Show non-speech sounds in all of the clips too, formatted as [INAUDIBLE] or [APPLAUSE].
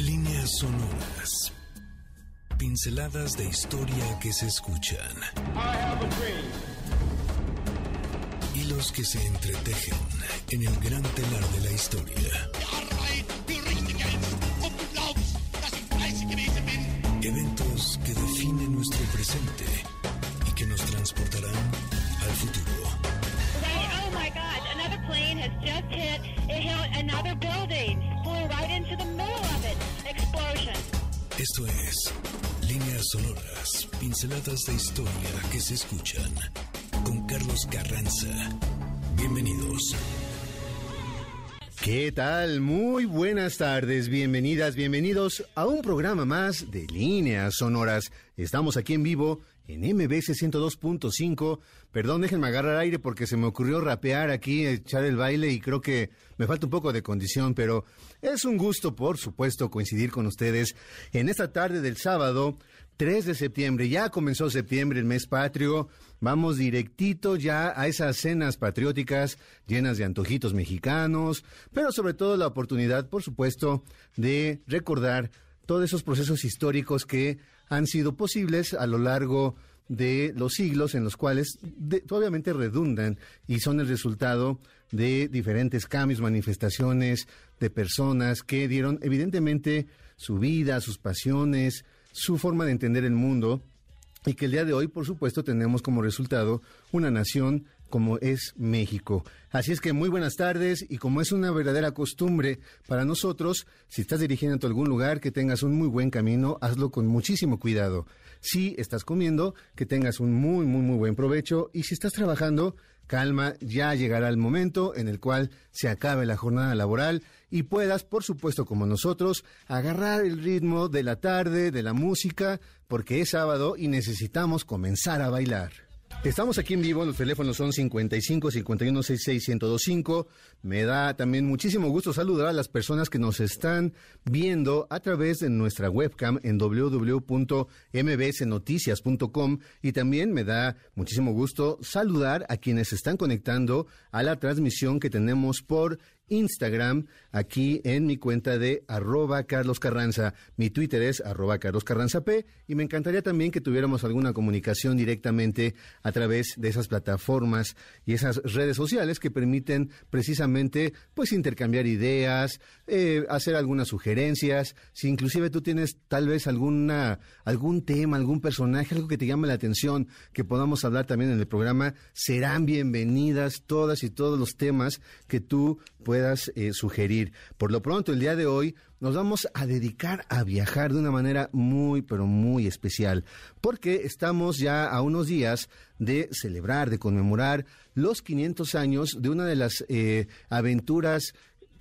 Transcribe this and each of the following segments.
Líneas sonoras. Pinceladas de historia que se escuchan. Hilos que se entretejen en el gran telar de la historia. Eventos que definen nuestro presente y que nos transportarán al futuro. Oh my God, another plane has just hit, it hit another building, flew right into the middle. Esto es Líneas Sonoras, pinceladas de historia que se escuchan con Carlos Carranza. Bienvenidos. ¿Qué tal? Muy buenas tardes, bienvenidas, bienvenidos a un programa más de Líneas Sonoras. Estamos aquí en vivo en MBC 102.5. Perdón, déjenme agarrar aire porque se me ocurrió rapear aquí, echar el baile y creo que me falta un poco de condición, pero es un gusto, por supuesto, coincidir con ustedes en esta tarde del sábado 3 de septiembre. Ya comenzó septiembre, el mes patrio. Vamos directito ya a esas cenas patrióticas llenas de antojitos mexicanos, pero sobre todo la oportunidad, por supuesto, de recordar todos esos procesos históricos que han sido posibles a lo largo de los siglos en los cuales obviamente redundan y son el resultado de diferentes cambios, manifestaciones de personas que dieron evidentemente su vida, sus pasiones, su forma de entender el mundo y que el día de hoy, por supuesto, tenemos como resultado una nación como es México. Así es que muy buenas tardes y como es una verdadera costumbre para nosotros, si estás dirigiendo a algún lugar, que tengas un muy buen camino, hazlo con muchísimo cuidado. Si estás comiendo, que tengas un muy, muy, muy buen provecho y si estás trabajando, calma, ya llegará el momento en el cual se acabe la jornada laboral y puedas, por supuesto, como nosotros, agarrar el ritmo de la tarde, de la música, porque es sábado y necesitamos comenzar a bailar. Estamos aquí en vivo, los teléfonos son 55 51 66 1025. Me da también muchísimo gusto saludar a las personas que nos están viendo a través de nuestra webcam en www.mbsnoticias.com y también me da muchísimo gusto saludar a quienes están conectando a la transmisión que tenemos por Instagram, aquí en mi cuenta de arroba Carlos Carranza. Mi Twitter es arroba Carlos Carranza P y me encantaría también que tuviéramos alguna comunicación directamente a través de esas plataformas y esas redes sociales que permiten precisamente pues intercambiar ideas, eh, hacer algunas sugerencias, si inclusive tú tienes tal vez alguna algún tema, algún personaje, algo que te llame la atención, que podamos hablar también en el programa, serán bienvenidas todas y todos los temas que tú puedas eh, sugerir. Por lo pronto, el día de hoy nos vamos a dedicar a viajar de una manera muy, pero muy especial, porque estamos ya a unos días de celebrar, de conmemorar los 500 años de una de las eh, aventuras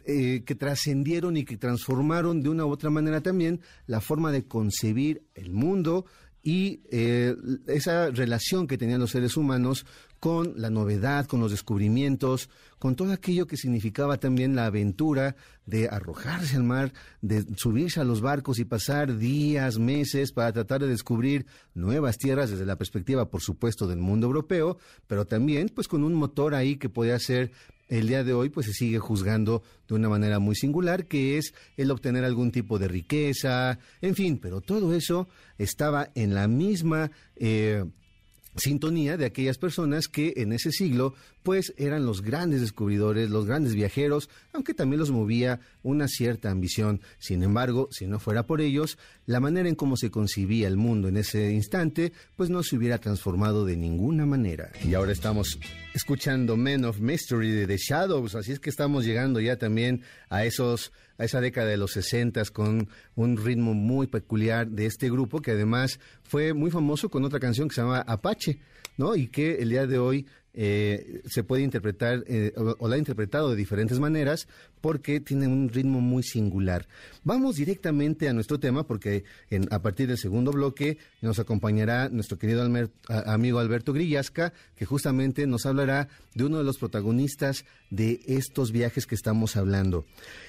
eh, que trascendieron y que transformaron de una u otra manera también la forma de concebir el mundo y esa relación que tenían los seres humanos con la novedad, con los descubrimientos, con todo aquello que significaba también la aventura de arrojarse al mar, de subirse a los barcos y pasar días, meses para tratar de descubrir nuevas tierras desde la perspectiva, por supuesto, del mundo europeo, pero también pues con un motor ahí que podía ser el día de hoy pues se sigue juzgando de una manera muy singular, que es el obtener algún tipo de riqueza, en fin, pero todo eso estaba en la misma eh, sintonía de aquellas personas que en ese siglo eran los grandes descubridores, los grandes viajeros, aunque también los movía una cierta ambición. Sin embargo, si no fuera por ellos, la manera en cómo se concibía el mundo en ese instante pues no se hubiera transformado de ninguna manera. Y ahora estamos escuchando Men of Mystery de The Shadows, así es que estamos llegando ya también a esos a esa década de los 60 con un ritmo muy peculiar de este grupo que además fue muy famoso con otra canción que se llama Apache, ¿no? Y que el día de hoy eh, se puede interpretar eh, o, la ha interpretado de diferentes maneras porque tiene un ritmo muy singular. Vamos directamente a nuestro tema porque a partir del segundo bloque nos acompañará nuestro querido amigo Alberto Grillasca que justamente nos hablará de uno de los protagonistas de estos viajes que estamos hablando.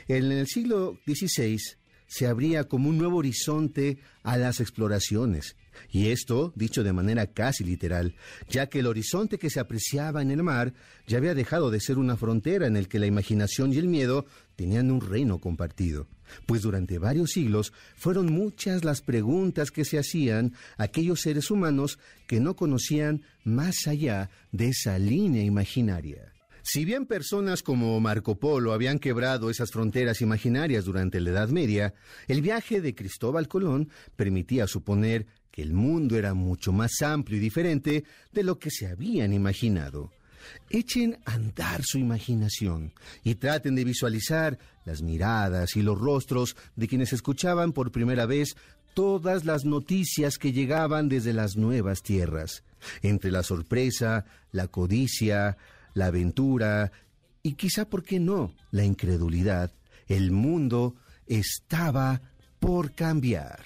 En el siglo XVI se abría como un nuevo horizonte a las exploraciones y esto, dicho de manera casi literal, ya que el horizonte que se apreciaba en el mar ya había dejado de ser una frontera en el que la imaginación y el miedo tenían un reino compartido, pues durante varios siglos fueron muchas las preguntas que se hacían aquellos seres humanos que no conocían más allá de esa línea imaginaria. Si bien personas como Marco Polo habían quebrado esas fronteras imaginarias durante la Edad Media, el viaje de Cristóbal Colón permitía suponer que el mundo era mucho más amplio y diferente de lo que se habían imaginado. Echen a andar su imaginación y traten de visualizar las miradas y los rostros de quienes escuchaban por primera vez todas las noticias que llegaban desde las nuevas tierras, entre la sorpresa, la codicia, la aventura y quizá, ¿por qué no?, la incredulidad. El mundo estaba por cambiar.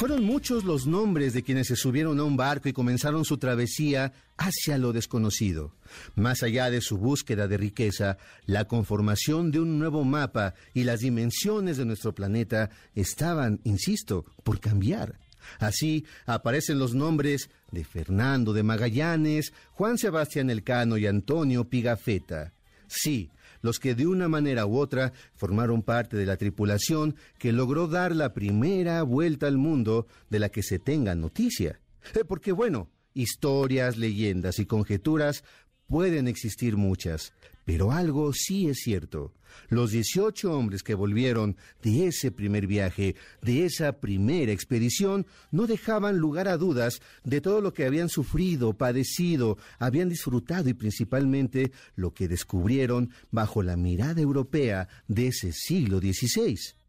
Fueron muchos los nombres de quienes se subieron a un barco y comenzaron su travesía hacia lo desconocido. Más allá de su búsqueda de riqueza, la conformación de un nuevo mapa y las dimensiones de nuestro planeta estaban, insisto, por cambiar. Así aparecen los nombres de Fernando de Magallanes, Juan Sebastián Elcano y Antonio Pigafetta. Sí, los que de una manera u otra formaron parte de la tripulación que logró dar la primera vuelta al mundo de la que se tenga noticia. Eh, porque bueno, historias, leyendas y conjeturas pueden existir muchas, pero algo sí es cierto. Los 18 hombres que volvieron de ese primer viaje, de esa primera expedición, no dejaban lugar a dudas de todo lo que habían sufrido, padecido, habían disfrutado y principalmente lo que descubrieron bajo la mirada europea de ese siglo XVI.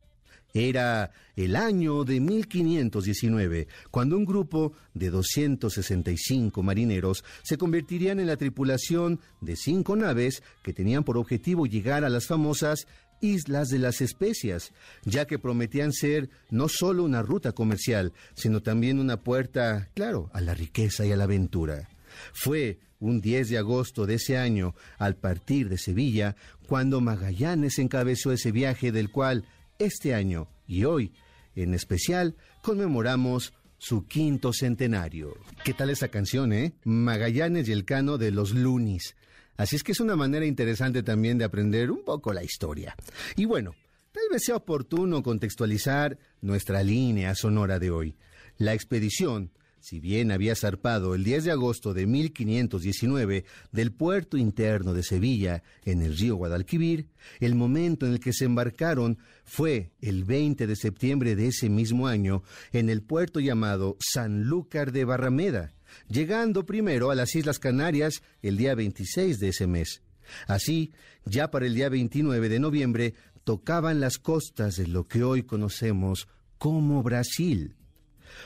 Era el año de 1519, cuando un grupo de 265 marineros se convertirían en la tripulación de cinco naves que tenían por objetivo llegar a las famosas Islas de las Especias, ya que prometían ser no solo una ruta comercial, sino también una puerta, claro, a la riqueza y a la aventura. Fue un 10 de agosto de ese año, al partir de Sevilla, cuando Magallanes encabezó ese viaje del cual este año y hoy, en especial, conmemoramos su quinto centenario. ¿Qué tal esa canción, eh? Magallanes y el Cano de los Lunis. Así es que es una manera interesante también de aprender un poco la historia. Y bueno, tal vez sea oportuno contextualizar nuestra línea sonora de hoy. La expedición si bien había zarpado el 10 de agosto de 1519 del puerto interno de Sevilla, en el río Guadalquivir, el momento en el que se embarcaron fue el 20 de septiembre de ese mismo año en el puerto llamado Sanlúcar de Barrameda, llegando primero a las Islas Canarias el día 26 de ese mes. Así, ya para el día 29 de noviembre, tocaban las costas de lo que hoy conocemos como Brasil.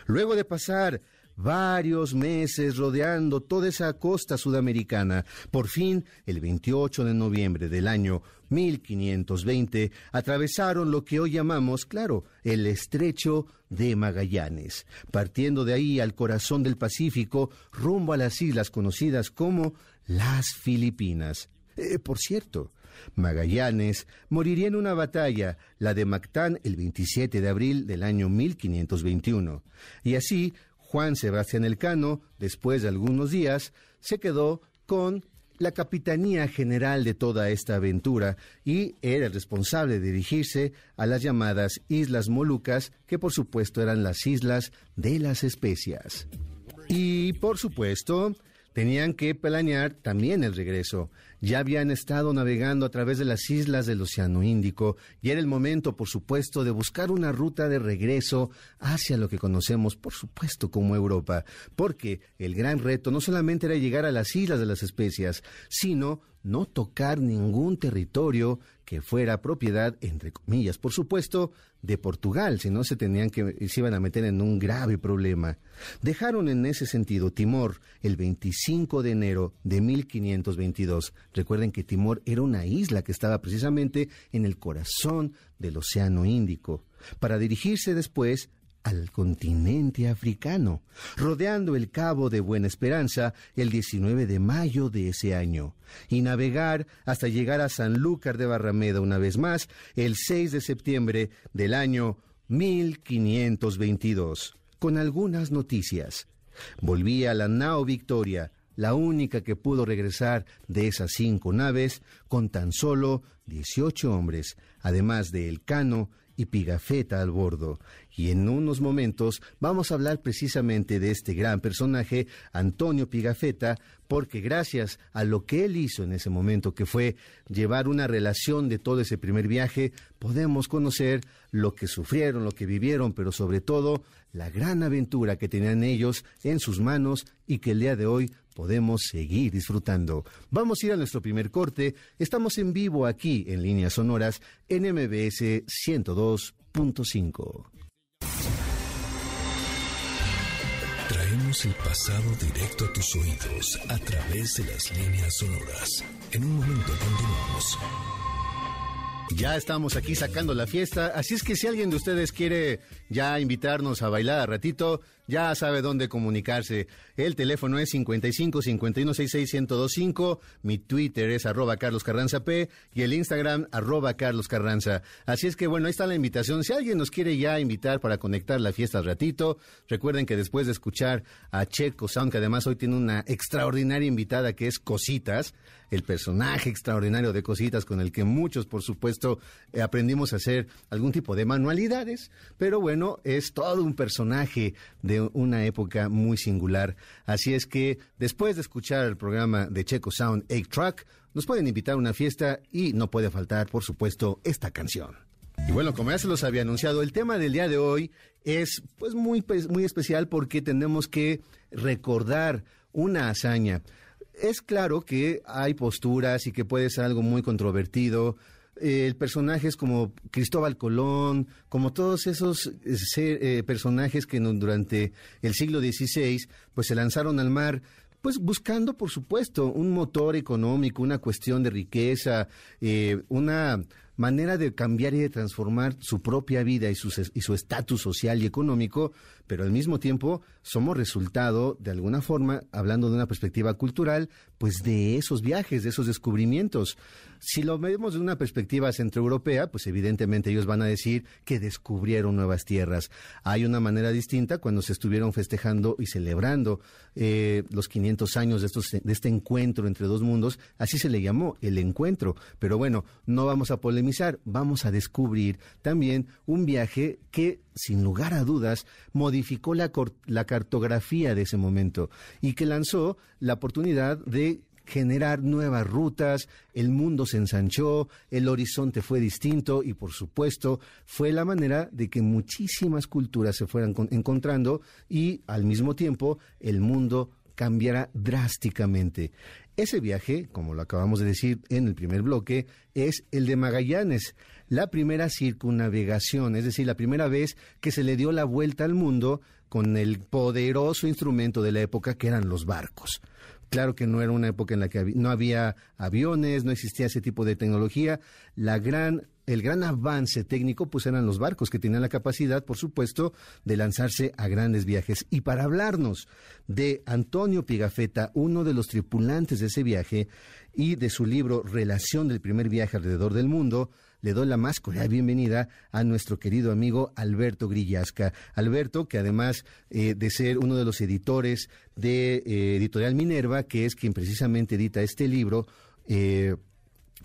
Luego de pasar varios meses rodeando toda esa costa sudamericana. Por fin, el 28 de noviembre del año 1520, atravesaron lo que hoy llamamos, claro, el estrecho de Magallanes, partiendo de ahí al corazón del Pacífico, rumbo a las islas conocidas como las Filipinas. Eh, por cierto, Magallanes moriría en una batalla, la de Mactán, el 27 de abril del año 1521. Y así Juan Sebastián Elcano, después de algunos días, se quedó con la capitanía general de toda esta aventura y era el responsable de dirigirse a las llamadas Islas Molucas, que por supuesto eran las islas de las especias. Y por supuesto, tenían que planear también el regreso. Ya habían estado navegando a través de las islas del Océano Índico y era el momento, por supuesto, de buscar una ruta de regreso hacia lo que conocemos, por supuesto, como Europa, porque el gran reto no solamente era llegar a las islas de las especias, sino no tocar ningún territorio que fuera propiedad, entre comillas, por supuesto, de Portugal, si no se tenían que se iban a meter en un grave problema. Dejaron en ese sentido Timor el 25 de enero de 1522. Recuerden que Timor era una isla que estaba precisamente en el corazón del Océano Índico, para dirigirse después al continente africano, rodeando el Cabo de Buena Esperanza el 19 de mayo de ese año, y navegar hasta llegar a Sanlúcar de Barrameda una vez más el 6 de septiembre del año 1522, con algunas noticias. Volvía la nao Victoria la única que pudo regresar de esas cinco naves con tan solo 18 hombres, además de Elcano y Pigafetta al bordo. Y en unos momentos vamos a hablar precisamente de este gran personaje, Antonio Pigafetta, porque gracias a lo que él hizo en ese momento, que fue llevar una relación de todo ese primer viaje, podemos conocer lo que sufrieron, lo que vivieron, pero sobre todo la gran aventura que tenían ellos en sus manos y que el día de hoy podemos seguir disfrutando. Vamos a ir a nuestro primer corte. Estamos en vivo aquí en líneas sonoras en MBS 102.5. Traemos el pasado directo a tus oídos a través de las líneas sonoras. En un momento continuamos. Ya estamos aquí sacando la fiesta, así es que si alguien de ustedes quiere ya invitarnos a bailar a ratito, ya sabe dónde comunicarse. El teléfono es 55 51 66 1025, mi Twitter es arroba Carlos Carranza P y el Instagram arroba Carlos Carranza. Así es que bueno, ahí está la invitación. Si alguien nos quiere ya invitar para conectar la fiesta al ratito, recuerden que después de escuchar a Checo Sound, que además hoy tiene una extraordinaria invitada que es Cositas, el personaje extraordinario de Cositas con el que muchos, por supuesto, aprendimos a hacer algún tipo de manualidades, pero bueno, es todo un personaje de una época muy singular. Así es que después de escuchar el programa de Checo Sound 8 Track, nos pueden invitar a una fiesta y no puede faltar, por supuesto, esta canción. Y bueno, como ya se los había anunciado, el tema del día de hoy es pues muy, pues, muy especial porque tenemos que recordar una hazaña. Es claro que hay posturas y que puede ser algo muy controvertido, el personajes como Cristóbal Colón, como todos esos eh, eh, personajes que durante el siglo XVI pues se lanzaron al mar pues buscando, por supuesto, un motor económico, una cuestión de riqueza, eh, una manera de cambiar y de transformar su propia vida y su estatus social y económico, pero al mismo tiempo somos resultado, de alguna forma, hablando de una perspectiva cultural, pues de esos viajes, de esos descubrimientos. Si lo vemos de una perspectiva centroeuropea, pues evidentemente ellos van a decir que descubrieron nuevas tierras. Hay una manera distinta cuando se estuvieron festejando y celebrando eh, los 500 años de, estos, de este encuentro entre dos mundos, así se le llamó el encuentro. Pero bueno, no vamos a polemizar, vamos a descubrir también un viaje que, sin lugar a dudas, modificó la, la cartografía de ese momento y que lanzó la oportunidad de generar nuevas rutas, el mundo se ensanchó, el horizonte fue distinto y por supuesto fue la manera de que muchísimas culturas se fueran encontrando y al mismo tiempo el mundo cambiará drásticamente. Ese viaje, como lo acabamos de decir en el primer bloque, es el de Magallanes, la primera circunnavegación, es decir, la primera vez que se le dio la vuelta al mundo con el poderoso instrumento de la época que eran los barcos. Claro que no era una época en la que no había aviones, no existía ese tipo de tecnología. La gran, el gran avance técnico pues eran los barcos que tenían la capacidad, por supuesto, de lanzarse a grandes viajes. Y para hablarnos de Antonio Pigafetta, uno de los tripulantes de ese viaje, y de su libro Relación del primer viaje alrededor del mundo, le doy la más cordial bienvenida a nuestro querido amigo Alberto Grillasca. Alberto, que además eh, de ser uno de los editores de eh, Editorial Minerva, que es quien precisamente edita este libro, eh,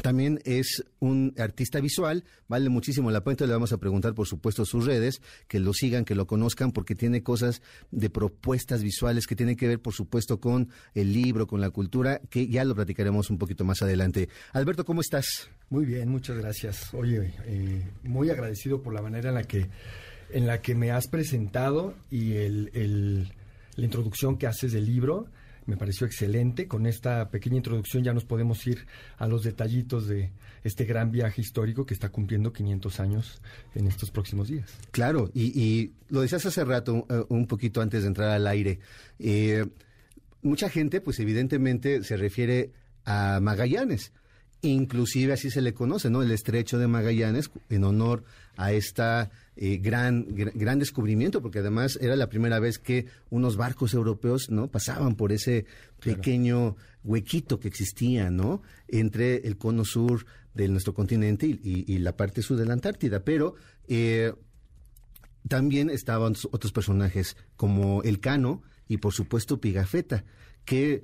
también es un artista visual, vale muchísimo la pena. Le vamos a preguntar, por supuesto, sus redes, que lo sigan, que lo conozcan, porque tiene cosas de propuestas visuales que tienen que ver, por supuesto, con el libro, con la cultura, que ya lo platicaremos un poquito más adelante. Alberto, ¿cómo estás? Muy bien, muchas gracias. Oye, eh, muy agradecido por la manera en la que, en la que me has presentado y el, la introducción que haces del libro me pareció excelente. Con esta pequeña introducción ya nos podemos ir a los detallitos de este gran viaje histórico que está cumpliendo 500 años en estos próximos días. Claro, y, lo decías hace rato, uh, un poquito antes de entrar al aire. Eh, mucha gente, pues evidentemente se refiere a Magallanes. Inclusive así se le conoce, ¿no? El estrecho de Magallanes, en honor a esta eh, gran, gran descubrimiento, porque además era la primera vez que unos barcos europeos no pasaban por ese pequeño huequito que existía, ¿no? Entre el cono sur de nuestro continente y, la parte sur de la Antártida. Pero eh, también estaban otros personajes como el Cano y por supuesto Pigafetta, que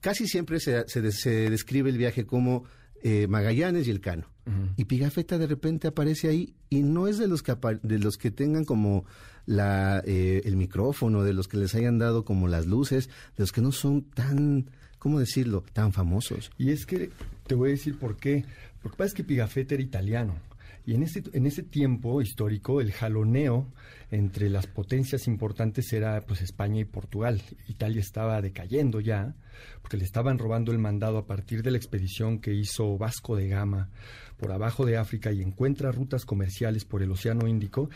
casi siempre se, se, se describe el viaje como eh, Magallanes y el Cano. Y Pigafetta de repente aparece ahí y no es de los que, de los que tengan como la, eh, el micrófono, de los que les hayan dado como las luces, de los que no son tan, ¿cómo decirlo?, tan famosos. Y es que te voy a decir por qué. Porque pasa que Pigafetta era italiano. Y en ese, en ese tiempo histórico, el jaloneo entre las potencias importantes era pues España y Portugal. Italia estaba decayendo ya, porque le estaban robando el mandado a partir de la expedición que hizo Vasco de Gama por abajo de África y encuentra rutas comerciales por el Océano Índico.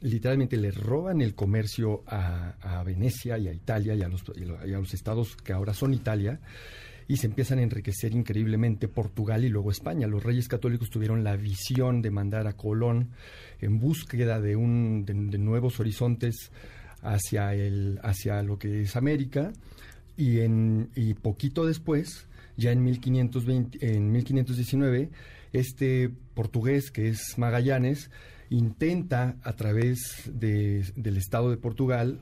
Literalmente le roban el comercio a, Venecia y a Italia y a, los, y a los estados que ahora son Italia y se empiezan a enriquecer increíblemente Portugal y luego España. Los reyes católicos tuvieron la visión de mandar a Colón en búsqueda de, un, de, nuevos horizontes hacia, el, hacia lo que es América y, en, y poquito después, ya en, 1520, en 1519, este portugués que es Magallanes intenta a través de, del Estado de Portugal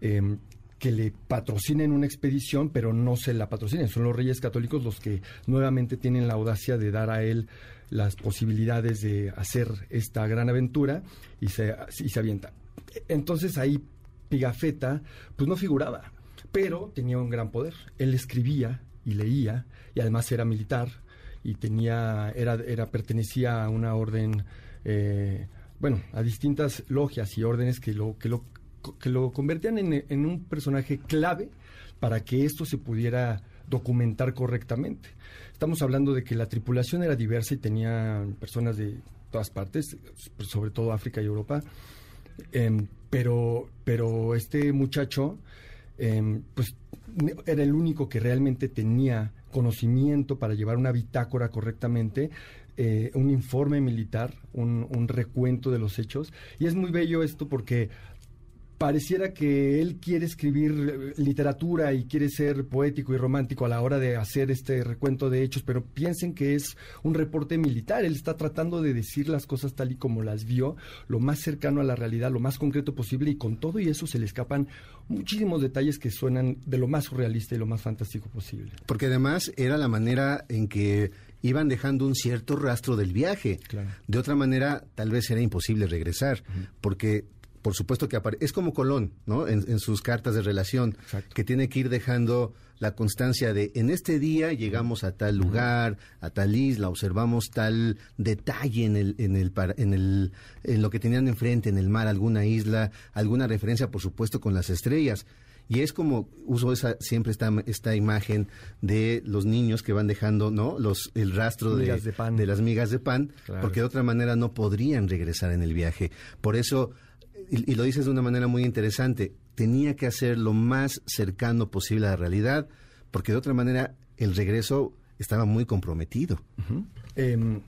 em, que le patrocinen una expedición, pero no se la patrocinen. Son los reyes católicos los que nuevamente tienen la audacia de dar a él las posibilidades de hacer esta gran aventura y se, y se avienta. Entonces ahí Pigafetta pues no figuraba, pero tenía un gran poder. Él escribía y leía y además era militar y tenía era, era pertenecía a una orden eh, bueno a distintas logias y órdenes que lo que lo que lo convertían en, un personaje clave para que esto se pudiera documentar correctamente. Estamos hablando de que la tripulación era diversa y tenía personas de todas partes, sobre todo África y Europa, em, pero, pero este muchacho, em, pues era el único que realmente tenía conocimiento para llevar una bitácora correctamente, eh, un informe militar, un, un, recuento de los hechos. Y es muy bello esto porque pareciera que él quiere escribir eh, literatura y quiere ser poético y romántico a la hora de hacer este recuento de hechos, pero piensen que es un reporte militar. Él está tratando de decir las cosas tal y como las vio, lo más cercano a la realidad, lo más concreto posible, y con todo y eso se le escapan muchísimos detalles que suenan de lo más surrealista y lo más fantástico posible. Porque además era la manera en que iban dejando un cierto rastro del viaje. De otra manera, tal vez era imposible regresar, porque por supuesto que es como Colón, ¿no? En, sus cartas de relación, que tiene que ir dejando la constancia de en este día llegamos a tal lugar, a tal isla, observamos tal detalle en el, en el, en el, en lo que tenían enfrente, en el mar, alguna isla, alguna referencia, por supuesto, con las estrellas. Y es como uso esa siempre esta esta imagen de los niños que van dejando, ¿no? Los el rastro de, de, las migas de pan, porque de otra manera no podrían regresar en el viaje. Por eso y, lo dices de una manera muy interesante, tenía que hacer lo más cercano posible a la realidad, porque de otra manera el regreso estaba muy comprometido. Em,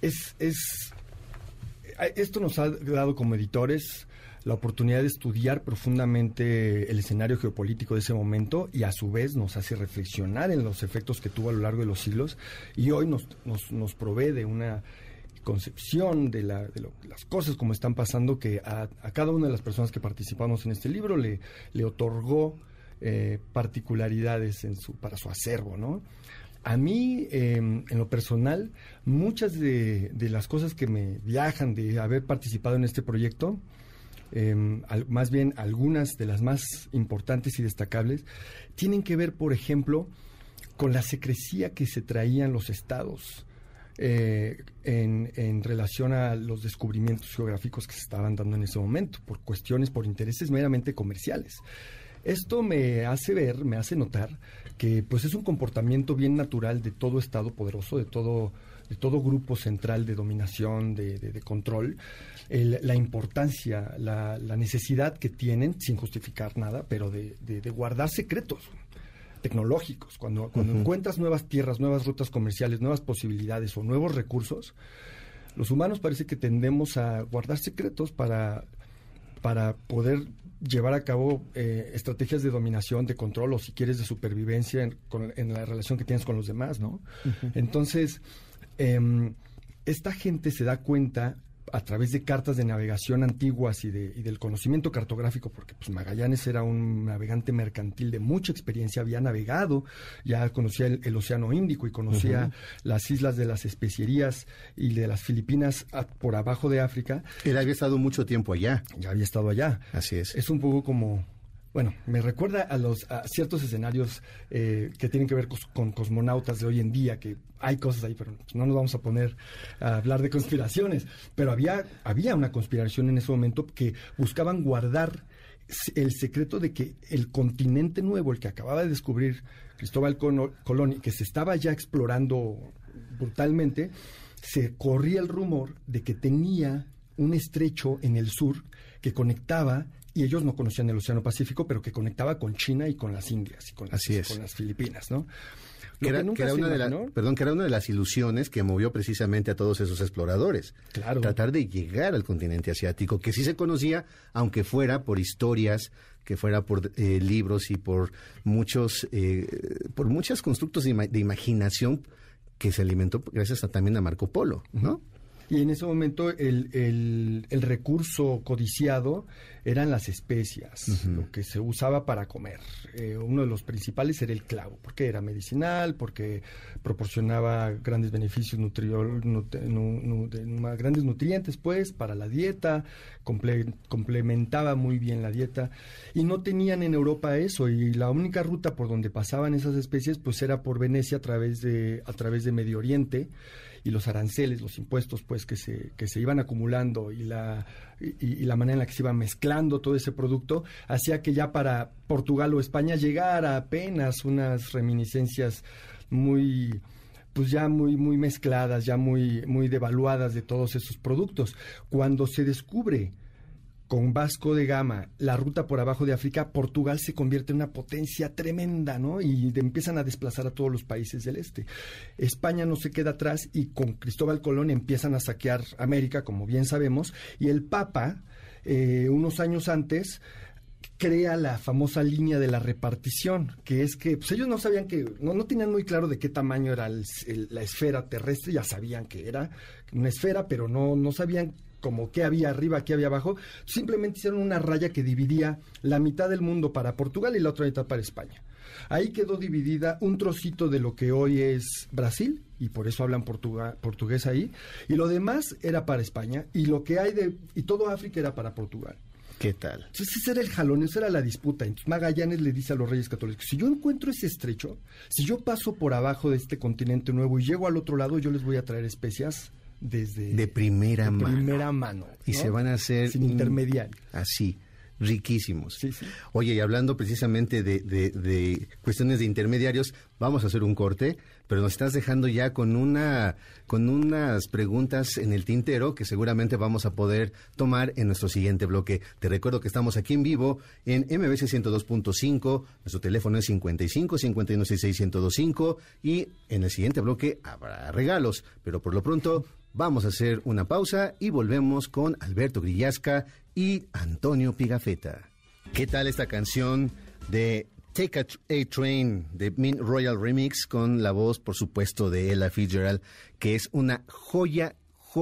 es, es, esto nos ha dado como editores la oportunidad de estudiar profundamente el escenario geopolítico de ese momento y a su vez nos hace reflexionar en los efectos que tuvo a lo largo de los siglos y hoy nos, nos, nos provee de una concepción de, las cosas como están pasando que a, cada una de las personas que participamos en este libro le, le otorgó eh, particularidades en su, para su acervo, ¿no? A mí, em, en lo personal, muchas de, las cosas que me viajan de haber participado en este proyecto, em, más bien algunas de las más importantes y destacables, tienen que ver, por ejemplo, con la secrecía que se traían los estados eh, en, relación a los descubrimientos geográficos que se estaban dando en ese momento, por cuestiones, por intereses meramente comerciales. Esto me hace ver, me hace notar que pues es un comportamiento bien natural de todo Estado poderoso, de todo, de todo grupo central de dominación, de, control, la importancia, la, necesidad que tienen, sin justificar nada, pero de guardar secretos tecnológicos. Cuando, cuando encuentras nuevas tierras, nuevas rutas comerciales, nuevas posibilidades o nuevos recursos, los humanos parece que tendemos a guardar secretos para, para poder llevar a cabo eh, estrategias de dominación, de control o si quieres de supervivencia en, la relación que tienes con los demás, ¿no? Entonces, em, esta gente se da cuenta a través de cartas de navegación antiguas y, de, y del conocimiento cartográfico, porque pues Magallanes era un navegante mercantil de mucha experiencia, había navegado, ya conocía el, Océano Índico y conocía las islas de las especierías y de las Filipinas por abajo de África. Él había estado mucho tiempo allá. Ya había estado allá. Así es. Es un poco como bueno, me recuerda a los ciertos escenarios eh, que tienen que ver con, cosmonautas de hoy en día, que hay cosas ahí, pero no nos vamos a poner a hablar de conspiraciones. Pero había, había una conspiración en ese momento que buscaban guardar el secreto de que el continente nuevo, el que acababa de descubrir Cristóbal Colón que se estaba ya explorando brutalmente, se corría el rumor de que tenía un estrecho en el sur que conectaba y ellos no conocían el Océano Pacífico, pero que conectaba con China y con las Indias y con las, con las Filipinas, ¿no? Que era, una de perdón, que era una de las ilusiones que movió precisamente a todos esos exploradores. Claro. Tratar de llegar al continente asiático, que sí se conocía, aunque fuera por historias, que fuera por eh, libros y por muchos, eh, por muchos constructos de, imaginación que se alimentó gracias también a Marco Polo, ¿no? Y en ese momento el, el, el recurso codiciado eran las especias, lo que se usaba para comer. Eh, uno de los principales era el clavo, porque era medicinal, porque proporcionaba grandes beneficios, grandes nutrientes, pues, para la dieta, complementaba muy bien la dieta. Y no tenían en Europa eso, y la única ruta por donde pasaban esas especies, pues, era por Venecia a través de, a través de Medio Oriente y los aranceles, los impuestos pues que se, que se iban acumulando y la, y, la manera en la que se iba mezclando todo ese producto hacía que ya para Portugal o España llegara apenas unas reminiscencias muy pues ya muy muy mezcladas, ya muy muy devaluadas de todos esos productos. Cuando se descubre con Vasco de Gama, la ruta por abajo de África, Portugal se convierte en una potencia tremenda, ¿no? Y empiezan a desplazar a todos los países del este. España no se queda atrás y con Cristóbal Colón empiezan a saquear América, como bien sabemos, y el Papa, eh, unos años antes, crea la famosa línea de la repartición, que es que pues ellos no sabían que, no, no tenían muy claro de qué tamaño era la esfera terrestre, ya sabían que era una esfera, pero no, no sabían como qué había arriba, qué había abajo, simplemente hicieron una raya que dividía la mitad del mundo para Portugal y la otra mitad para España. Ahí quedó dividida un trocito de lo que hoy es Brasil, y por eso hablan portugués ahí, y lo demás era para España, y lo que hay de, y todo África era para Portugal. ¿Qué tal? Entonces ese era el jalón, esa era la disputa. Entonces Magallanes le dice a los reyes católicos, si yo encuentro ese estrecho, si yo paso por abajo de este continente nuevo y llego al otro lado, yo les voy a traer especias desde de primera mano. Primera mano Y se van a hacer sin intermediario. Así, riquísimos. Sí, sí. Oye, y hablando precisamente de, de, cuestiones de intermediarios, vamos a hacer un corte, pero nos estás dejando ya con una con unas preguntas en el tintero que seguramente vamos a poder tomar en nuestro siguiente bloque. Te recuerdo que estamos aquí en vivo en MBC 102.5, nuestro teléfono es 55 51 1025 y en el siguiente bloque habrá regalos, pero por lo pronto Vamos a hacer una pausa y volvemos con Alberto Grillasca y Antonio Pigafetta. ¿Qué tal esta canción de Take a, Train de Mint Royal Remix con la voz, por supuesto, de Ella Fitzgerald, que es una joya,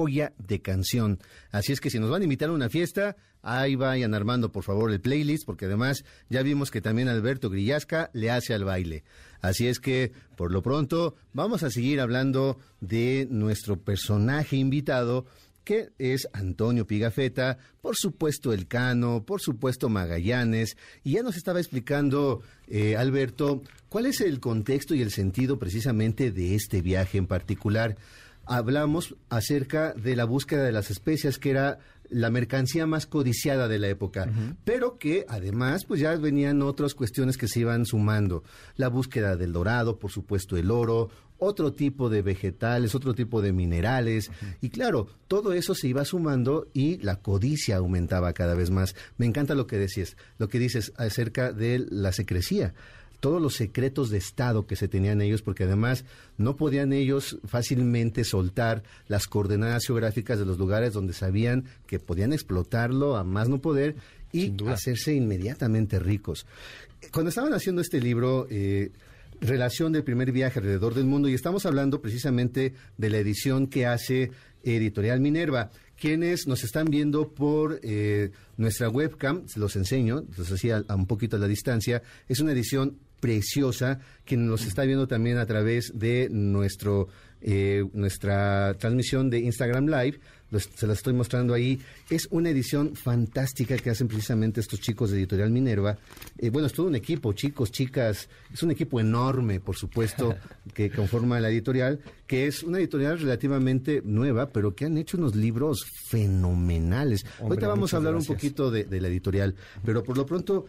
de canción. Así es que si nos van a invitar a una fiesta, ahí vayan armando, por favor, el playlist, porque además ya vimos que también Alberto Grillasca le hace al baile. Así es que, por lo pronto, vamos a seguir hablando de nuestro personaje invitado, que es Antonio Pigafetta, por supuesto el Cano, por supuesto Magallanes, y ya nos estaba explicando eh, Alberto cuál es el contexto y el sentido precisamente de este viaje en particular. Hablamos acerca de la búsqueda de las especias, que era la mercancía más codiciada de la época, pero que además pues ya venían otras cuestiones que se iban sumando, la búsqueda del dorado, por supuesto el oro, otro tipo de vegetales, otro tipo de minerales, y claro, todo eso se iba sumando y la codicia aumentaba cada vez más. Me encanta lo que decías, lo que dices acerca de la secrecía todos los secretos de Estado que se tenían ellos, porque además no podían ellos fácilmente soltar las coordenadas geográficas de los lugares donde sabían que podían explotarlo a más no poder y hacerse inmediatamente ricos. Cuando estaban haciendo este libro, eh, Relación del primer viaje alrededor del mundo, y estamos hablando precisamente de la edición que hace Editorial Minerva, quienes nos están viendo por eh, nuestra webcam, se los enseño, los hacía a un poquito a la distancia, es una edición preciosa, quien nos está viendo también a través de nuestro eh, nuestra transmisión de Instagram Live, se la estoy mostrando ahí. Es una edición fantástica que hacen precisamente estos chicos de Editorial Minerva. Eh, bueno, es todo un equipo, chicos, chicas, es un equipo enorme, por supuesto, [LAUGHS] que conforma la editorial, que es una editorial relativamente nueva, pero que han hecho unos libros fenomenales. Ahorita vamos a hablar un poquito de, la editorial, pero por lo pronto,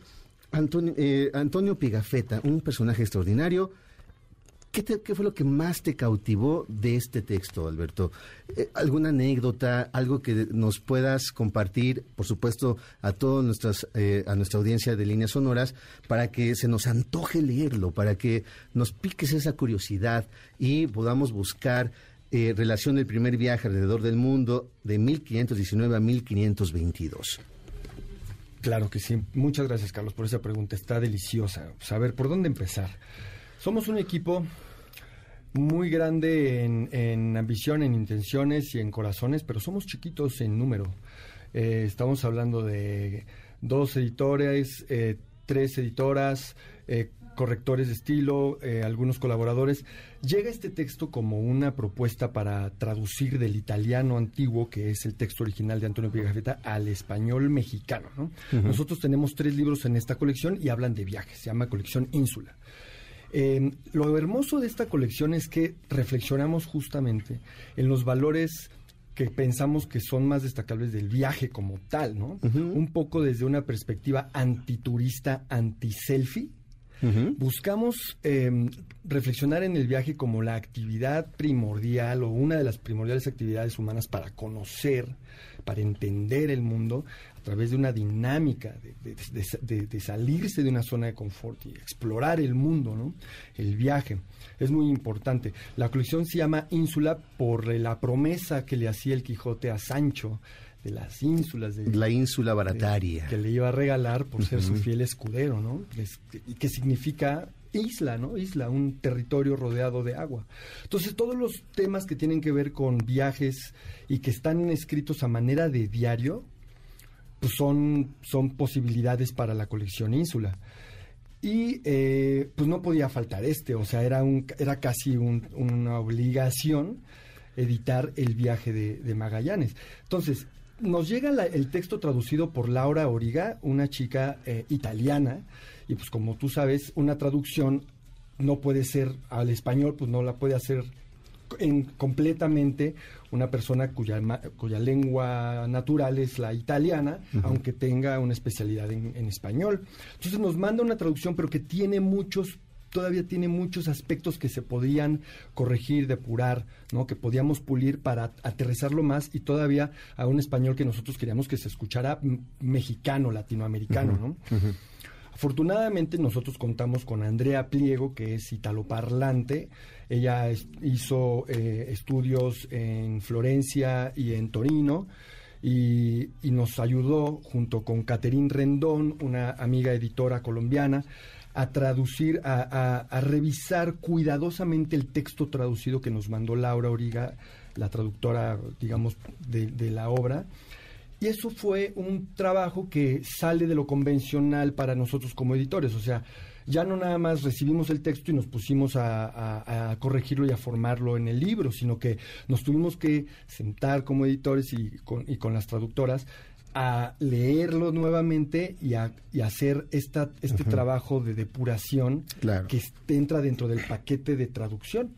Antonio, eh, Antonio Pigafetta, un personaje extraordinario ¿Qué, fue lo que más te cautivó de este texto, Alberto? Eh, ¿Alguna anécdota, algo que nos puedas compartir, por supuesto, a toda nuestras, eh, a nuestra audiencia de líneas sonoras, para que se nos antoje leerlo, para que nos piques esa curiosidad y podamos buscar eh, relación del primer viaje alrededor del mundo de 1519 a 1522? Claro que sí. Muchas gracias, Carlos, por esa pregunta. Está deliciosa. Saber por dónde empezar. Somos un equipo muy grande en, ambición, en intenciones y en corazones, pero somos chiquitos en número. Eh, estamos hablando de dos editores, eh, tres editoras, eh, correctores de estilo, algunos colaboradores. Llega este texto como una propuesta para traducir del italiano antiguo, que es el texto original de Antonio Pigafetta, al español mexicano. Nosotros tenemos tres libros en esta colección y hablan de viajes, se llama colección Ínsula. Eh, lo hermoso de esta colección es que reflexionamos justamente en los valores que pensamos que son más destacables del viaje como tal, ¿no? Un poco desde una perspectiva antiturista, anti-selfie. Buscamos em, reflexionar en el viaje como la actividad primordial o una de las primordiales actividades humanas para conocer, para entender el mundo, través de una dinámica de, salirse de una zona de confort y explorar el mundo, ¿no? El viaje. Es muy importante. La colección se llama Ínsula por la promesa que le hacía el Quijote a Sancho de las ínsulas. De, la ínsula barataria. que le iba a regalar por ser su fiel escudero, ¿no? y que significa isla, ¿no? Isla, un territorio rodeado de agua. Entonces, todos los temas que tienen que ver con viajes y que están escritos a manera de diario, pues son, son posibilidades para la colección Ínsula. Y eh, pues no podía faltar este, o sea, era, un, era casi una obligación editar el viaje de, Magallanes. Entonces, nos llega el texto traducido por Laura Origa, una chica eh, italiana, y pues como tú sabes, una traducción no puede ser al español, pues no la puede hacer en, completamente una persona cuya, cuya lengua natural es la italiana, aunque tenga una especialidad en, español. Entonces nos manda una traducción, pero que tiene muchos todavía tiene muchos aspectos que se podían corregir, depurar, ¿no? que podíamos pulir para aterrizarlo más y todavía a un español que nosotros queríamos que se escuchara mexicano, latinoamericano, ¿no? Afortunadamente nosotros contamos con Andrea Pliego, que es italoparlante, ella hizo eh, estudios en Florencia y en Torino y, nos ayudó junto con Caterín Rendón, una amiga editora colombiana, a traducir, a, revisar cuidadosamente el texto traducido que nos mandó Laura Origa, la traductora, digamos, de la obra. Y eso fue un trabajo que sale de lo convencional para nosotros como editores. O sea, ya no nada más recibimos el texto y nos pusimos a, corregirlo y a formarlo en el libro, sino que nos tuvimos que sentar como editores y con, las traductoras a leerlo nuevamente y a y hacer esta, este trabajo de depuración que entra dentro del paquete de traducción.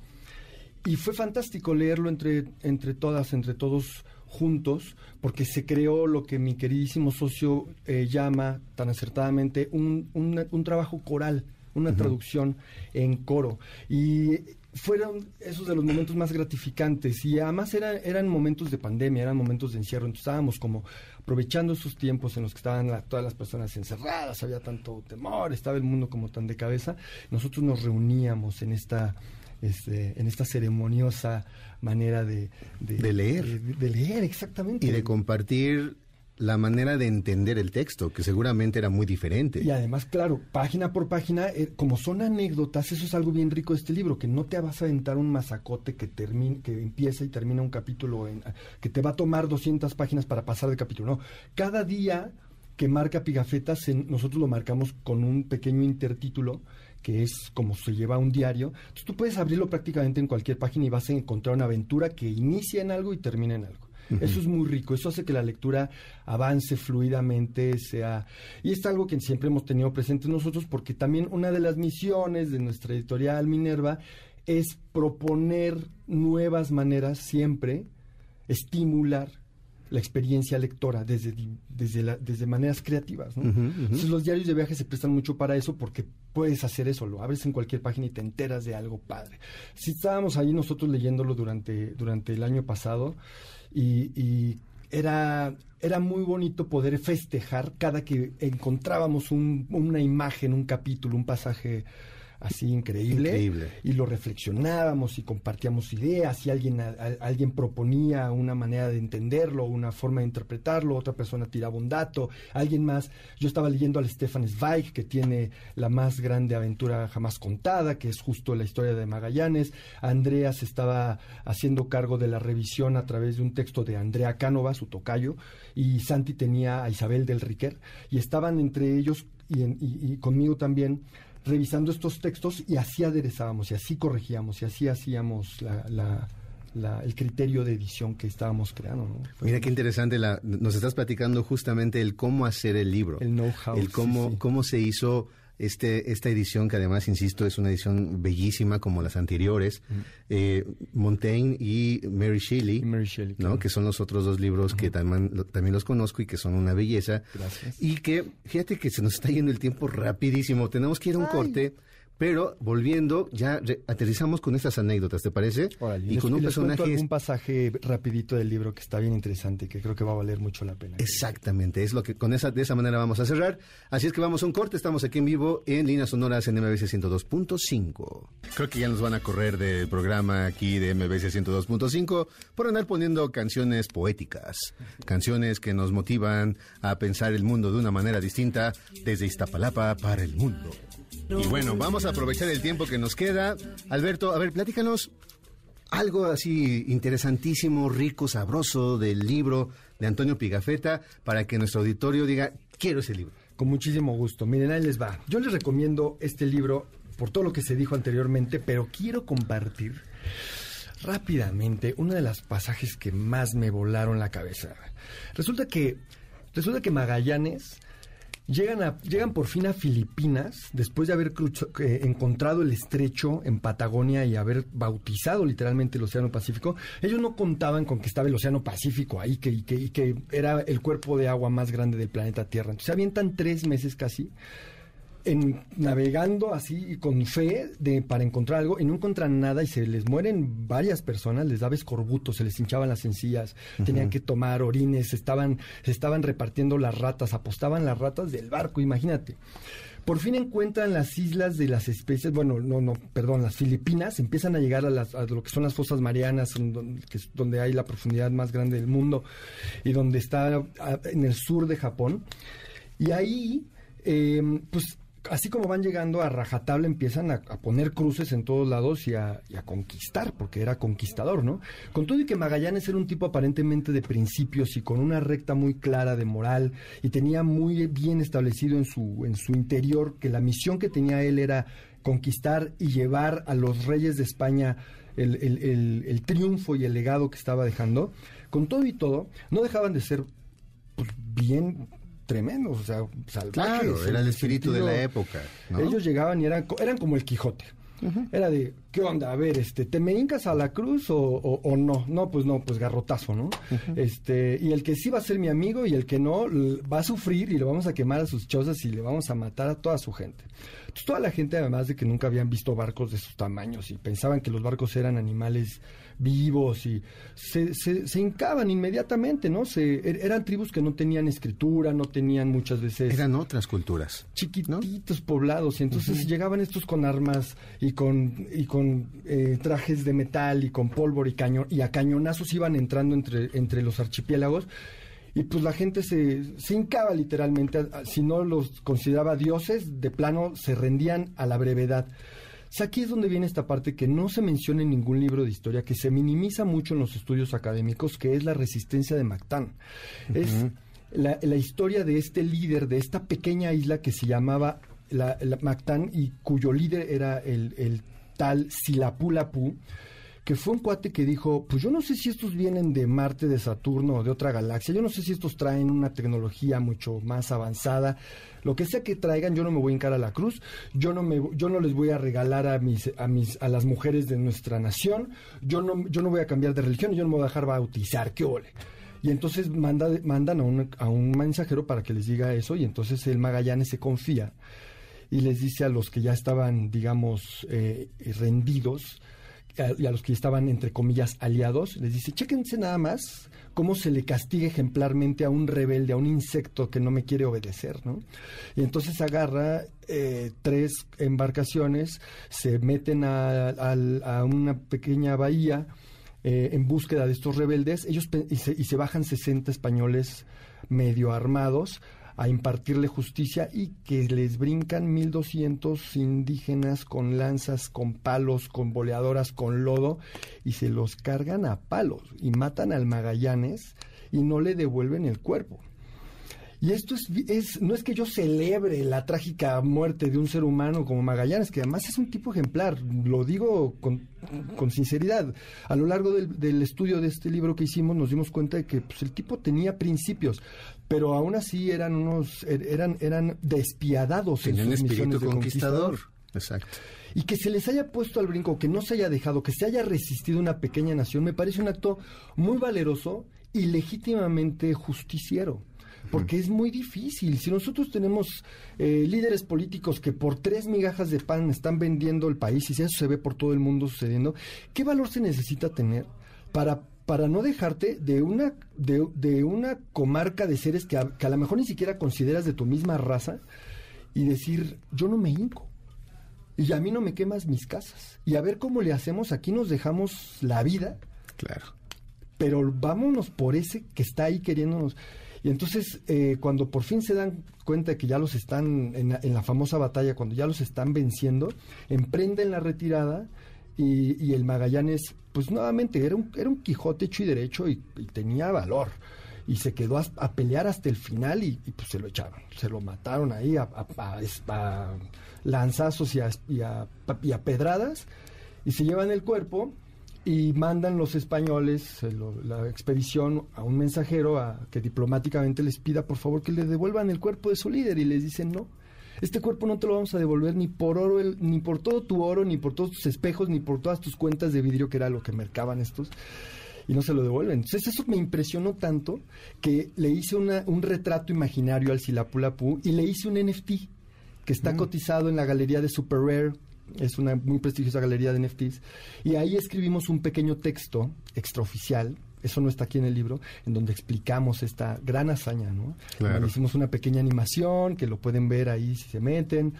Y fue fantástico leerlo entre, entre todas, entre todos juntos, porque se creó lo que mi queridísimo socio eh, llama tan acertadamente un, un, trabajo coral, una traducción en coro. Y fueron esos de los momentos más gratificantes. Y además eran momentos de pandemia, eran momentos de encierro, entonces estábamos como aprovechando esos tiempos en los que estaban todas las personas encerradas, había tanto temor, estaba el mundo como tan de cabeza, nosotros nos reuníamos en esta este, en esta ceremoniosa manera de, de, leer. De, leer, exactamente. Y de compartir la manera de entender el texto, que seguramente era muy diferente. Y además, claro, página por página, eh, como son anécdotas, eso es algo bien rico de este libro, que no te vas a aventar un masacote que termine, que empieza y termina un capítulo, en, que te va a tomar 200 páginas para pasar de capítulo. No, cada día que marca Pigafetta, nosotros lo marcamos con un pequeño intertítulo que es como se lleva un diario. Entonces tú puedes abrirlo prácticamente en cualquier página y vas a encontrar una aventura que inicia en algo y termina en algo. Eso es muy rico, eso hace que la lectura avance fluidamente, sea... Y es algo que siempre hemos tenido presente nosotros porque también una de las misiones de nuestra editorial Minerva es proponer nuevas maneras siempre, estimular la experiencia lectora desde, desde, desde maneras creativas. Entonces los diarios de viaje se prestan mucho para eso porque puedes hacer eso, lo abres en cualquier página y te enteras de algo padre. Si estábamos ahí nosotros leyéndolo durante, durante el año pasado y, era, era muy bonito poder festejar cada que encontrábamos una imagen, un capítulo, un pasaje así increíble, y lo reflexionábamos y compartíamos ideas y alguien alguien proponía una manera de entenderlo, una forma de interpretarlo, otra persona tiraba un dato, alguien más, yo estaba leyendo al Stefan Zweig que tiene la más grande aventura jamás contada, que es justo la historia de Magallanes, Andreas estaba haciendo cargo de la revisión a través de un texto de Andrea Cánova, su tocayo, y Santi tenía a Isabel del Riquer y estaban entre ellos y conmigo también revisando estos textos y así aderezábamos y así corregíamos y así hacíamos la, el criterio de edición que estábamos creando. Mira qué interesante, la, nos estás platicando justamente el cómo hacer el libro. El know-how. El cómo, cómo se hizo este, esta edición, que además, insisto, es una edición bellísima como las anteriores, eh, Montaigne y Mary Shelley, ¿no? que son los otros dos libros que también, también los conozco y que son una belleza. Gracias. Y que, fíjate que se nos está yendo el tiempo rapidísimo, tenemos que ir a un corte. Pero volviendo, ya aterrizamos con estas anécdotas, ¿te parece? y, con un personaje. un pasaje rapidito del libro que está bien interesante y que creo que va a valer mucho la pena. Exactamente, es lo que con esa de esa manera vamos a cerrar. Así es que vamos a un corte, estamos aquí en vivo en Líneas Sonoras en MBC 102.5. Creo que ya nos van a correr del programa aquí de MBC 102.5 por andar poniendo canciones poéticas, canciones que nos motivan a pensar el mundo de una manera distinta desde Iztapalapa para el mundo. Y bueno, vamos a aprovechar el tiempo que nos queda. Alberto, a ver, platícanos algo así interesantísimo, rico, sabroso del libro de Antonio Pigafetta para que nuestro auditorio diga, quiero ese libro. Con muchísimo gusto. Miren, ahí les va. Yo les recomiendo este libro por todo lo que se dijo anteriormente, pero quiero compartir rápidamente uno de los pasajes que más me volaron la cabeza. Resulta que, resulta que Magallanes Llegan, a, llegan por fin a Filipinas después de haber eh, encontrado el estrecho en Patagonia y haber bautizado literalmente el Océano Pacífico. Ellos no contaban con que estaba el Océano Pacífico ahí que, y, que, que era el cuerpo de agua más grande del planeta Tierra. Entonces se avientan tres meses casi en, navegando así con fe de, para encontrar algo y no encuentran nada y se les mueren varias personas, les daba escorbuto, se les hinchaban las encías, tenían que tomar orines, estaban, se estaban repartiendo las ratas, apostaban las ratas del barco, imagínate. Por fin encuentran las islas de las especies, bueno, no, no, perdón, las Filipinas, empiezan a llegar a, las, a lo que son las fosas marianas, donde, que es donde hay la profundidad más grande del mundo y donde está en el sur de Japón. Y ahí, eh, pues así como van llegando a rajatabla, empiezan a, poner cruces en todos lados y a, conquistar, porque era conquistador, ¿no? Con todo y que Magallanes era un tipo aparentemente de principios y con una recta muy clara de moral y tenía muy bien establecido en su, en su interior que la misión que tenía él era conquistar y llevar a los reyes de España el, el triunfo y el legado que estaba dejando, con todo y todo, no dejaban de ser pues, bien tremendos, o sea, salvajes. Claro, era el espíritu de la época. Ellos llegaban y eran, eran como el Quijote. Era de, ¿qué onda? A ver, este, ¿te me hincas a la cruz o, o, no? No, pues no, pues garrotazo, ¿no? Este, y el que sí va a ser mi amigo y el que no, va a sufrir y le vamos a quemar a sus chozas y le vamos a matar a toda su gente. Entonces, toda la gente, además de que nunca habían visto barcos de sus tamaños y pensaban que los barcos eran animales vivos y se, se, hincaban inmediatamente, ¿no? Se, er, eran tribus que no tenían escritura, no tenían muchas veces... Eran otras culturas. Chiquititos poblados y entonces llegaban estos con armas y con, y con eh, trajes de metal y con pólvora y, cañón, y a cañonazos iban entrando entre, entre los archipiélagos y pues la gente se, se hincaba literalmente, si no los consideraba dioses, de plano se rendían a la brevedad. Aquí es donde viene esta parte que no se menciona en ningún libro de historia, que se minimiza mucho en los estudios académicos, que es la resistencia de Mactán. Es la, historia de este líder de esta pequeña isla que se llamaba la, Mactán y cuyo líder era el, el tal Silapulapu que fue un cuate que dijo, pues yo no sé si estos vienen de Marte, de Saturno o de otra galaxia, yo no sé si estos traen una tecnología mucho más avanzada, lo que sea que traigan, yo no me voy a hincar a la cruz, yo no me yo no les voy a regalar a mis a mis a las mujeres de nuestra nación, yo no yo no voy a cambiar de religión, yo no me voy a dejar bautizar, qué ole. Y entonces manda, mandan a un, a un mensajero para que les diga eso y entonces el Magallanes se confía y les dice a los que ya estaban, digamos, eh, rendidos, y a los que estaban, entre comillas, aliados, les dice, chéquense nada más cómo se le castiga ejemplarmente a un rebelde, a un insecto que no me quiere obedecer, ¿no? Y entonces agarra eh, tres embarcaciones, se meten a, una pequeña bahía eh, en búsqueda de estos rebeldes, ellos y se, y se bajan 60 españoles medio armados, a impartirle justicia y que les brincan 1200 indígenas con lanzas, con palos, con boleadoras, con lodo y se los cargan a palos y matan al Magallanes y no le devuelven el cuerpo. Y esto es, es, no es que yo celebre la trágica muerte de un ser humano como Magallanes, que además es un tipo ejemplar, lo digo con, con sinceridad. A lo largo del, del, estudio de este libro que hicimos nos dimos cuenta de que pues, el tipo tenía principios, pero aún así eran unos, er, eran, eran despiadados en sus espíritu conquistador. Exacto. Y que se les haya puesto al brinco, que no se haya dejado, que se haya resistido una pequeña nación, me parece un acto muy valeroso y legítimamente justiciero porque es muy difícil. Si nosotros tenemos eh, líderes políticos que por tres migajas de pan están vendiendo el país y si eso se ve por todo el mundo sucediendo, ¿qué valor se necesita tener para para no dejarte de una de, de una comarca de seres que a, que a lo mejor ni siquiera consideras de tu misma raza y decir yo no me hinco y a mí no me quemas mis casas y a ver cómo le hacemos aquí nos dejamos la vida claro. Pero vámonos por ese que está ahí queriéndonos y entonces, eh, cuando por fin se dan cuenta de que ya los están, en la, famosa batalla, cuando ya los están venciendo, emprenden la retirada y, el Magallanes, pues nuevamente, era un, era un Quijote hecho y derecho y, tenía valor. Y se quedó a, pelear hasta el final y, pues se lo echaron. Se lo mataron ahí a, lanzazos y a, y a pedradas y se llevan el cuerpo y mandan los españoles, eh, la expedición, a un mensajero a que diplomáticamente les pida por favor que le devuelvan el cuerpo de su líder y les dicen no. Este cuerpo no te lo vamos a devolver ni por oro, ni por todo tu oro, ni por todos tus espejos, ni por todas tus cuentas de vidrio, que era lo que mercaban estos, y no se lo devuelven. Entonces eso me impresionó tanto que le hice una, un retrato imaginario al Silapulapu y le hice un NFT que está mm. cotizado en la galería de Super Rare es una muy prestigiosa galería de NFTs, y ahí escribimos un pequeño texto extraoficial, eso no está aquí en el libro, en donde explicamos esta gran hazaña, ¿no? Hicimos una pequeña animación que lo pueden ver ahí si se meten,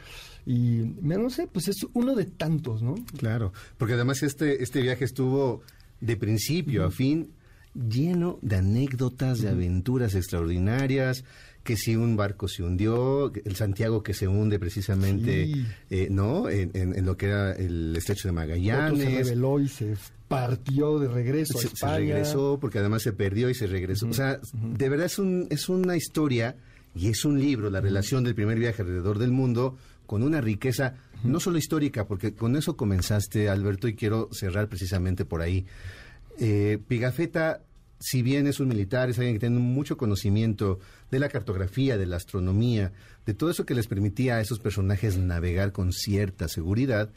y no sé, pues es uno de tantos, ¿no? Claro, porque además este, este viaje estuvo de principio a fin lleno de anécdotas, de aventuras extraordinarias, que si un barco se hundió, el Santiago que se hunde precisamente, eh, ¿no? En, lo que era el estrecho de Magallanes. se reveló y se partió de regreso a España. Se regresó porque además se perdió y se regresó. O sea, de verdad es, un, es una historia y es un libro, la relación del primer viaje alrededor del mundo, con una riqueza no solo histórica, porque con eso comenzaste, Alberto, y quiero cerrar precisamente por ahí. Eh, Pigafetta si bien es un militar, es alguien que tiene mucho conocimiento de la cartografía, de la astronomía, de todo eso que les permitía a esos personajes navegar con cierta seguridad,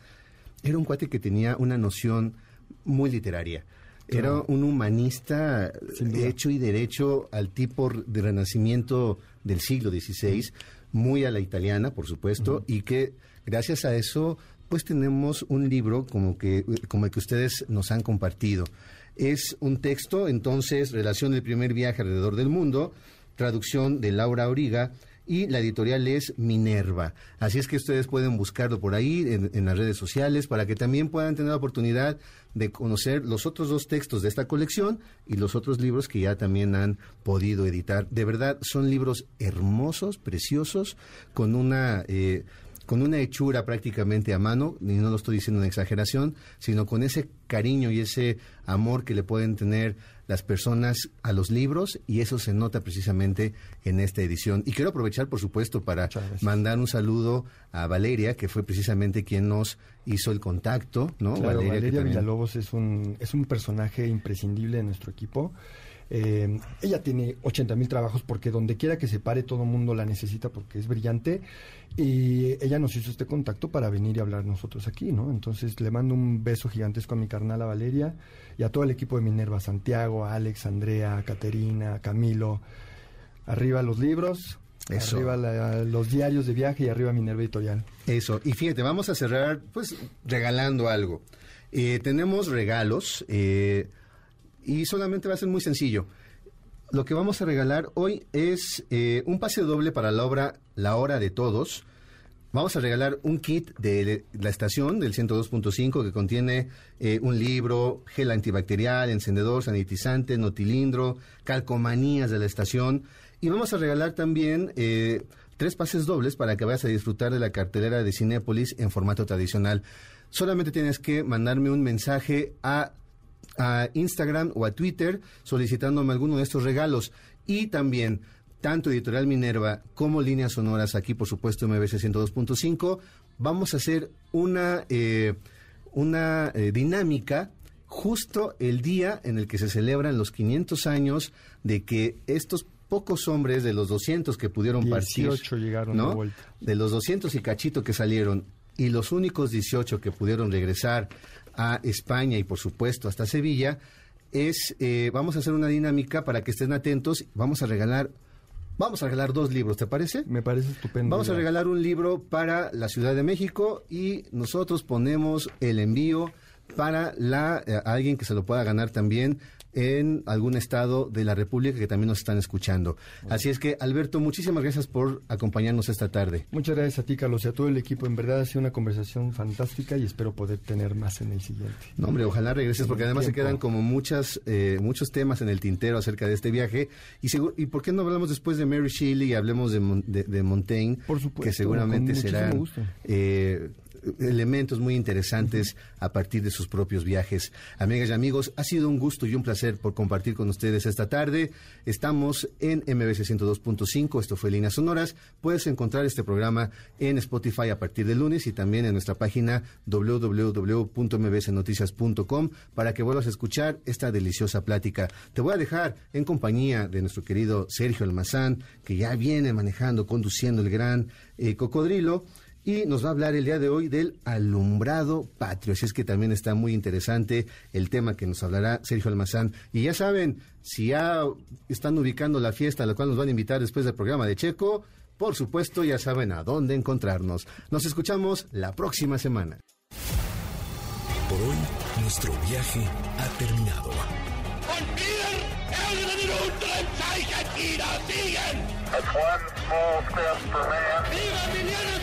era un cuate que tenía una noción muy literaria. Era un humanista hecho y derecho al tipo de renacimiento del siglo XVI, muy a la italiana, por supuesto, y que gracias a eso, pues tenemos un libro como que como el que ustedes nos han compartido. Es un texto, entonces, relación del primer viaje alrededor del mundo, traducción de Laura Origa y la editorial es Minerva. Así es que ustedes pueden buscarlo por ahí en, las redes sociales para que también puedan tener la oportunidad de conocer los otros dos textos de esta colección y los otros libros que ya también han podido editar. De verdad, son libros hermosos, preciosos, con una... Eh, con una hechura prácticamente a mano, y no lo estoy diciendo en exageración, sino con ese cariño y ese amor que le pueden tener las personas a los libros y eso se nota precisamente en esta edición. Y quiero aprovechar, por supuesto, para mandar un saludo a Valeria, que fue precisamente quien nos hizo el contacto, ¿no? Valeria, Villalobos es un, es un personaje imprescindible de nuestro equipo. Eh, ella tiene 80 mil trabajos porque donde quiera que se pare todo el mundo la necesita porque es brillante y ella nos hizo este contacto para venir y hablar nosotros aquí, ¿no? Entonces le mando un beso gigantesco a mi carnal a Valeria y a todo el equipo de Minerva, Santiago, Alex, Andrea, Caterina, Camilo. Arriba los libros, Arriba los diarios de viaje y arriba Minerva Editorial. Eso. Y fíjate, vamos a cerrar pues regalando algo. Eh, tenemos regalos. Eh, y solamente va a ser muy sencillo. Lo que vamos a regalar hoy es eh, un pase doble para la obra La Hora de Todos. Vamos a regalar un kit de la estación del 102.5 que contiene eh, un libro, gel antibacterial, encendedor, sanitizante, notilindro, calcomanías de la estación. Y vamos a regalar también eh, tres pases dobles para que vayas a disfrutar de la cartelera de Cinépolis en formato tradicional. Solamente tienes que mandarme un mensaje a a Instagram o a Twitter solicitándome alguno de estos regalos. Y también, tanto Editorial Minerva como Líneas Sonoras, aquí por supuesto MBC 102.5, vamos a hacer una, eh, una eh, dinámica justo el día en el que se celebran los 500 años de que estos pocos hombres de los 200 que pudieron partir, llegaron de, vuelta. de los 200 y cachito que salieron y los únicos 18 que pudieron regresar a España y por supuesto hasta Sevilla, es, eh, vamos a hacer una dinámica para que estén atentos, vamos a regalar Vamos a regalar dos libros, ¿te parece? Me parece estupendo. Vamos a regalar un libro para la Ciudad de México y nosotros ponemos el envío para la, eh, alguien que se lo pueda ganar también en algún estado de la República que también nos están escuchando. Así es que, Alberto, muchísimas gracias por acompañarnos esta tarde. Muchas gracias a ti, Carlos, y a todo el equipo. En verdad ha sido una conversación fantástica y espero poder tener más en el siguiente. No, hombre, ojalá regreses, porque además se quedan como muchas, eh, muchos temas en el tintero acerca de este viaje. Y, ¿Y por qué no hablamos después de Mary Shelley y hablemos de, de, Montaigne? Por supuesto. Que seguramente serán eh, elementos muy interesantes a partir de sus propios viajes. Amigas y amigos, ha sido un gusto y un placer por compartir con ustedes esta tarde. Estamos en MBC 102.5, esto fue Líneas Sonoras. Puedes encontrar este programa en Spotify a partir de lunes y también en nuestra página www.mbsnoticias.com para que vuelvas a escuchar esta deliciosa plática. Te voy a dejar en compañía de nuestro querido Sergio Almazán, que ya viene manejando, conduciendo el gran eh, cocodrilo y nos va a hablar el día de hoy del alumbrado patrio. Así es que también está muy interesante el tema que nos hablará Sergio Almazán. Y ya saben, si ya están ubicando la fiesta a la cual nos van a invitar después del programa de Checo, por supuesto ya saben a dónde encontrarnos. Nos escuchamos la próxima semana. Por hoy, nuestro viaje ha terminado. Esta